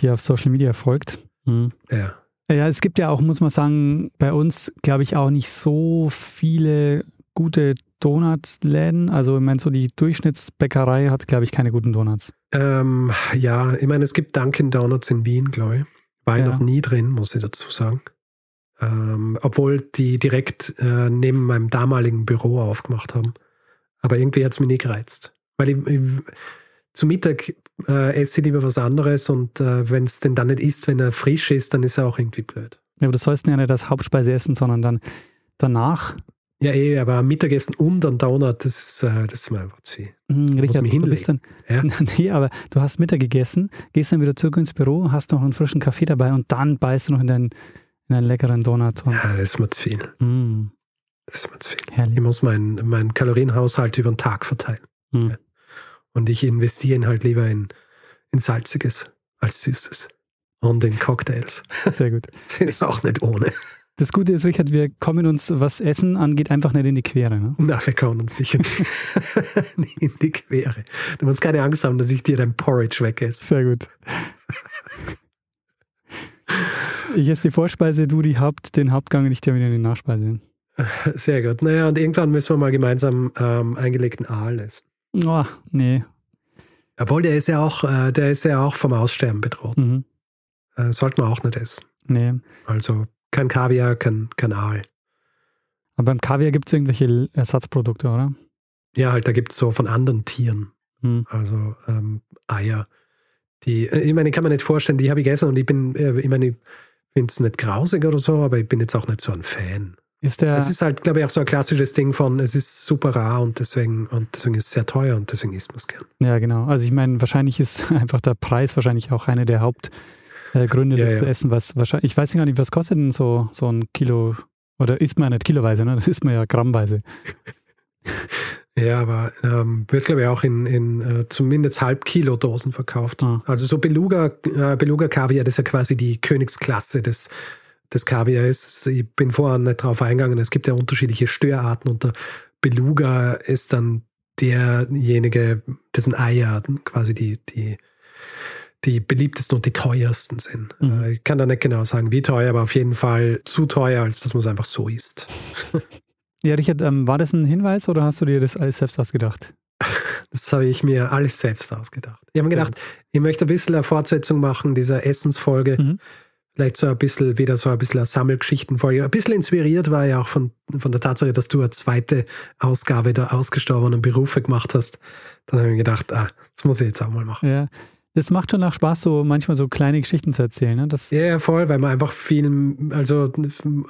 dir auf Social Media folgt. Mhm. Ja. Ja, es gibt ja auch, muss man sagen, bei uns, glaube ich, auch nicht so viele gute Donutsläden. Also, ich meine, so die Durchschnittsbäckerei hat, glaube ich, keine guten Donuts. Ähm, ja, ich meine, es gibt Dunkin' Donuts in Wien, glaube ich. War ja. noch nie drin, muss ich dazu sagen. Ähm, obwohl die direkt äh, neben meinem damaligen Büro aufgemacht haben. Aber irgendwie hat es mich nie gereizt. Weil ich, ich zu Mittag äh, esse ich lieber was anderes und äh, wenn es denn dann nicht isst, wenn er frisch ist, dann ist er auch irgendwie blöd. Ja, aber du sollst ja nicht das Hauptspeise essen, sondern dann danach. Ja, eh, aber Mittagessen und ein Donut, das, äh, das ist mir einfach zu viel. Mhm, Richard, du bist dann, ja? <laughs> nee, aber du hast Mittag gegessen, gehst dann wieder zurück ins Büro, hast noch einen frischen Kaffee dabei und dann beißt du noch in deinen in einen leckeren Donut. ja, das ist mir zu viel. Mm. Das ist mir zu viel. Herrlich. Ich muss meinen mein Kalorienhaushalt über den Tag verteilen. Mm. Und ich investiere ihn halt lieber in, in Salziges als Süßes. Und in Cocktails. <laughs> Sehr gut. Das ist auch nicht ohne. Das Gute ist, Richard, wir kommen uns, was Essen angeht, einfach nicht in die Quere. Ne? Na, wir kommen uns sicher nicht <laughs> in die Quere. Du musst keine Angst haben, dass ich dir dein Porridge wegesse. Sehr gut. Ich esse die Vorspeise, du die Haupt, den Hauptgang und ich dir wieder die Nachspeise. <laughs> Sehr gut. Naja, und irgendwann müssen wir mal gemeinsam ähm, eingelegten Aal essen. Oh, nee. Obwohl, der ist ja auch, äh, der ist ja auch vom Aussterben bedroht. Mhm. Äh, sollte man auch nicht essen. Nee. Also kein Kaviar, kein, kein Aal. Aber beim Kaviar gibt es irgendwelche Ersatzprodukte, oder? Ja, halt, da gibt es so von anderen Tieren. Mhm. Also ähm, Eier. Die, äh, ich meine, ich kann mir nicht vorstellen, die habe ich gegessen und ich bin, äh, ich meine, ich finde es nicht grausig oder so, aber ich bin jetzt auch nicht so ein Fan. Ist der es ist halt, glaube ich, auch so ein klassisches Ding von, es ist super rar und deswegen, und deswegen ist es sehr teuer und deswegen isst man es gern. Ja, genau. Also ich meine, wahrscheinlich ist <laughs> einfach der Preis wahrscheinlich auch eine der Hauptgründe, äh, ja, das ja. zu essen. Was wahrscheinlich, ich weiß gar nicht, was kostet denn so, so ein Kilo, oder isst man ja nicht kiloweise, ne? Das isst man ja grammweise. <laughs> Ja, aber ähm, wird, glaube ich, auch in, in äh, zumindest Halb-Kilo-Dosen verkauft. Ah. Also so Beluga, äh, Beluga Kaviar, das ist ja quasi die Königsklasse des, des Kaviar ist. Ich bin vorher nicht drauf eingegangen, es gibt ja unterschiedliche Störarten und der Beluga ist dann derjenige, dessen Eier quasi die, die, die beliebtesten und die teuersten sind. Mhm. Ich kann da nicht genau sagen, wie teuer, aber auf jeden Fall zu teuer, als dass man es einfach so isst. <laughs> Ja, Richard, ähm, war das ein Hinweis oder hast du dir das alles selbst ausgedacht? <laughs> Das habe ich mir alles selbst ausgedacht. Ich habe mir gedacht, ich möchte ein bisschen eine Fortsetzung machen dieser Essensfolge. Mhm. Vielleicht so ein bisschen, wieder so ein bisschen eine Sammelgeschichtenfolge. Ein bisschen inspiriert war ja auch von, von der Tatsache, dass du eine zweite Ausgabe der ausgestorbenen Berufe gemacht hast. Dann habe ich mir gedacht, ah, das muss ich jetzt auch mal machen. Ja. Das macht schon auch Spaß, so manchmal so kleine Geschichten zu erzählen. Ne? Das ja, ja, voll, weil man einfach viel, also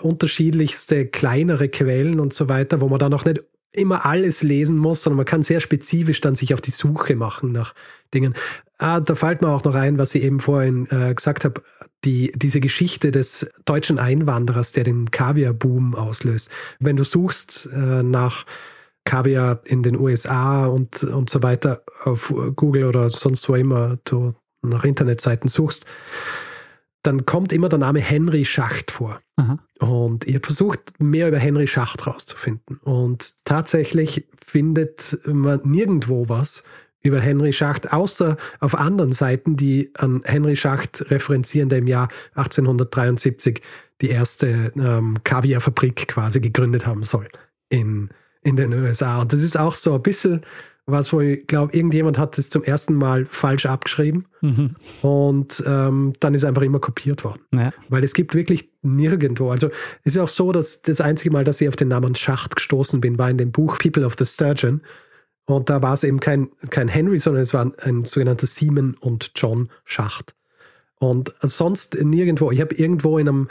unterschiedlichste kleinere Quellen und so weiter, wo man dann auch nicht immer alles lesen muss, sondern man kann sehr spezifisch dann sich auf die Suche machen nach Dingen. Ah, da fällt mir auch noch ein, was ich eben vorhin äh, gesagt habe, die, diese Geschichte des deutschen Einwanderers, der den Kaviar-Boom auslöst. Wenn du suchst äh, nach Kaviar in den USA und, und so weiter auf Google oder sonst wo immer du nach Internetseiten suchst, dann kommt immer der Name Henry Schacht vor. Aha. Und ihr versucht mehr über Henry Schacht rauszufinden. Und tatsächlich findet man nirgendwo was über Henry Schacht, außer auf anderen Seiten, die an Henry Schacht referenzieren, der im Jahr 1873 die erste ähm, Kaviarfabrik quasi gegründet haben soll in, in den USA. Und das ist auch so ein bisschen was, wo ich glaube, irgendjemand hat es zum ersten Mal falsch abgeschrieben mhm. und ähm, dann ist einfach immer kopiert worden. Ja. Weil es gibt wirklich nirgendwo. Also es ist auch so, dass das einzige Mal, dass ich auf den Namen Schacht gestoßen bin, war in dem Buch People of the Surgeon. Und da war es eben kein, kein Henry, sondern es war ein, ein sogenannter Simon und John Schacht. Und sonst nirgendwo. Ich habe irgendwo in einem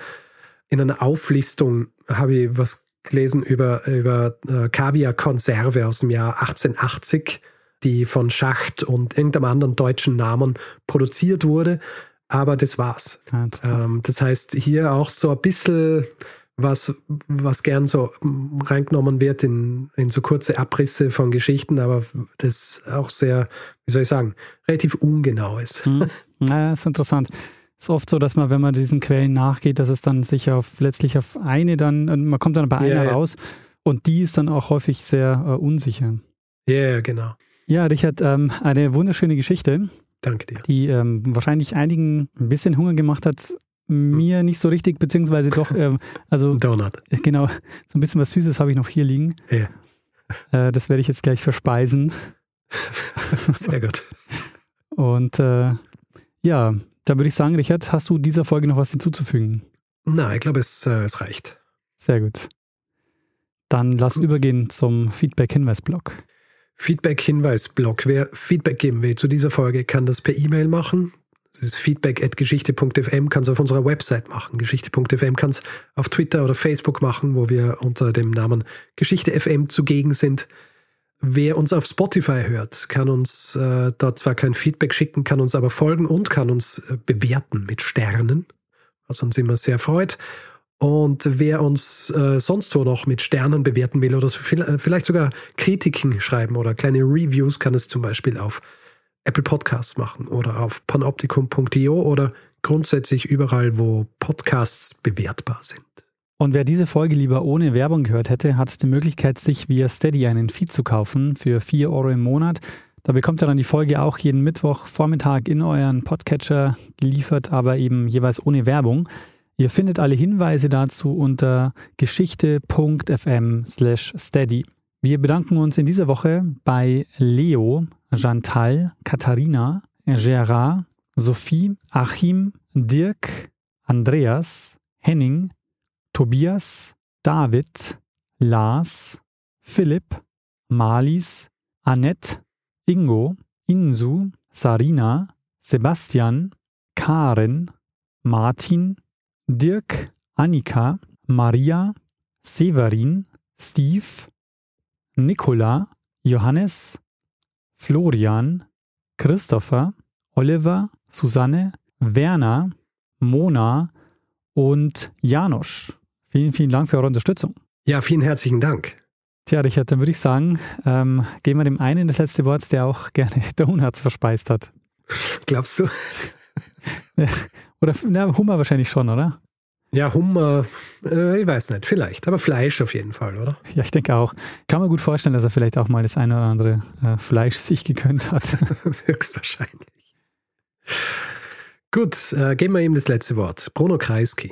in einer Auflistung habe ich was gelesen über, über äh, Kaviar-Konserve aus dem Jahr 1880, die von Schacht und irgendeinem anderen deutschen Namen produziert wurde. Aber das war's. Ähm, das heißt, hier auch so ein bisschen was, was gern so reingenommen wird in, in so kurze Abrisse von Geschichten, aber das auch sehr, wie soll ich sagen, relativ ungenau ist. <laughs> Mhm. Ja, ist interessant ist oft so, dass man, wenn man diesen Quellen nachgeht, dass es dann sich auf letztlich auf eine dann, man kommt dann bei einer ja, raus und die ist dann auch häufig sehr äh, unsicher. Ja, yeah, genau. Ja, Richard, ähm, eine wunderschöne Geschichte. Danke dir. Die ähm, wahrscheinlich einigen ein bisschen Hunger gemacht hat. Mir hm. nicht so richtig, beziehungsweise doch, ähm, also. <laughs> Donut. Genau, so ein bisschen was Süßes habe ich noch hier liegen. Ja. Äh, das werde ich jetzt gleich verspeisen. <laughs> Sehr gut. <laughs> Und äh, ja, da würde ich sagen, Richard, hast du dieser Folge noch was hinzuzufügen? Nein, ich glaube, es, äh, es reicht. Sehr gut. Dann lass gut. übergehen zum Feedback-Hinweis-Blog. Feedback-Hinweis-Blog. Wer Feedback geben will zu dieser Folge, kann das per E-Mail machen. Das ist feedback.geschichte.fm, kann es auf unserer Website machen. Geschichte.fm kann es auf Twitter oder Facebook machen, wo wir unter dem Namen Geschichte FM zugegen sind. Wer uns auf Spotify hört, kann uns äh, da zwar kein Feedback schicken, kann uns aber folgen und kann uns äh, bewerten mit Sternen, was uns immer sehr freut. Und wer uns äh, sonst wo noch mit Sternen bewerten will oder so äh, vielleicht sogar Kritiken schreiben oder kleine Reviews, kann es zum Beispiel auf Apple Podcasts machen oder auf panoptikum.io oder grundsätzlich überall, wo Podcasts bewertbar sind. Und wer diese Folge lieber ohne Werbung gehört hätte, hat die Möglichkeit, sich via Steady einen Feed zu kaufen für 4 Euro im Monat. Da bekommt ihr dann die Folge auch jeden Mittwoch Vormittag in euren Podcatcher geliefert, aber eben jeweils ohne Werbung. Ihr findet alle Hinweise dazu unter geschichte.fm slash steady. Wir bedanken uns in dieser Woche bei Leo, Chantal, Katharina, Gerard, Sophie, Achim, Dirk, Andreas, Henning, Tobias, David, Lars, Philipp, Marlies, Annette, Ingo, Insu, Sarina, Sebastian, Karen, Martin, Dirk, Annika, Maria, Severin, Steve, Nicola, Johannes, Florian, Christopher, Oliver, Susanne, Werner, Mona und Janosch. Vielen, vielen Dank für eure Unterstützung. Ja, vielen herzlichen Dank. Tja, Richard, dann würde ich sagen, ähm, geben wir dem einen das letzte Wort, der auch gerne <laughs> Donuts verspeist hat. Glaubst du? <laughs> oder na, Hummer wahrscheinlich schon, oder? Ja, Hummer, äh, ich weiß nicht, vielleicht, aber Fleisch auf jeden Fall, oder? Ja, ich denke auch. Kann man gut vorstellen, dass er vielleicht auch mal das eine oder andere äh, Fleisch sich gegönnt hat. <laughs> Höchstwahrscheinlich. Gut, äh, geben wir ihm das letzte Wort. Bruno Kreisky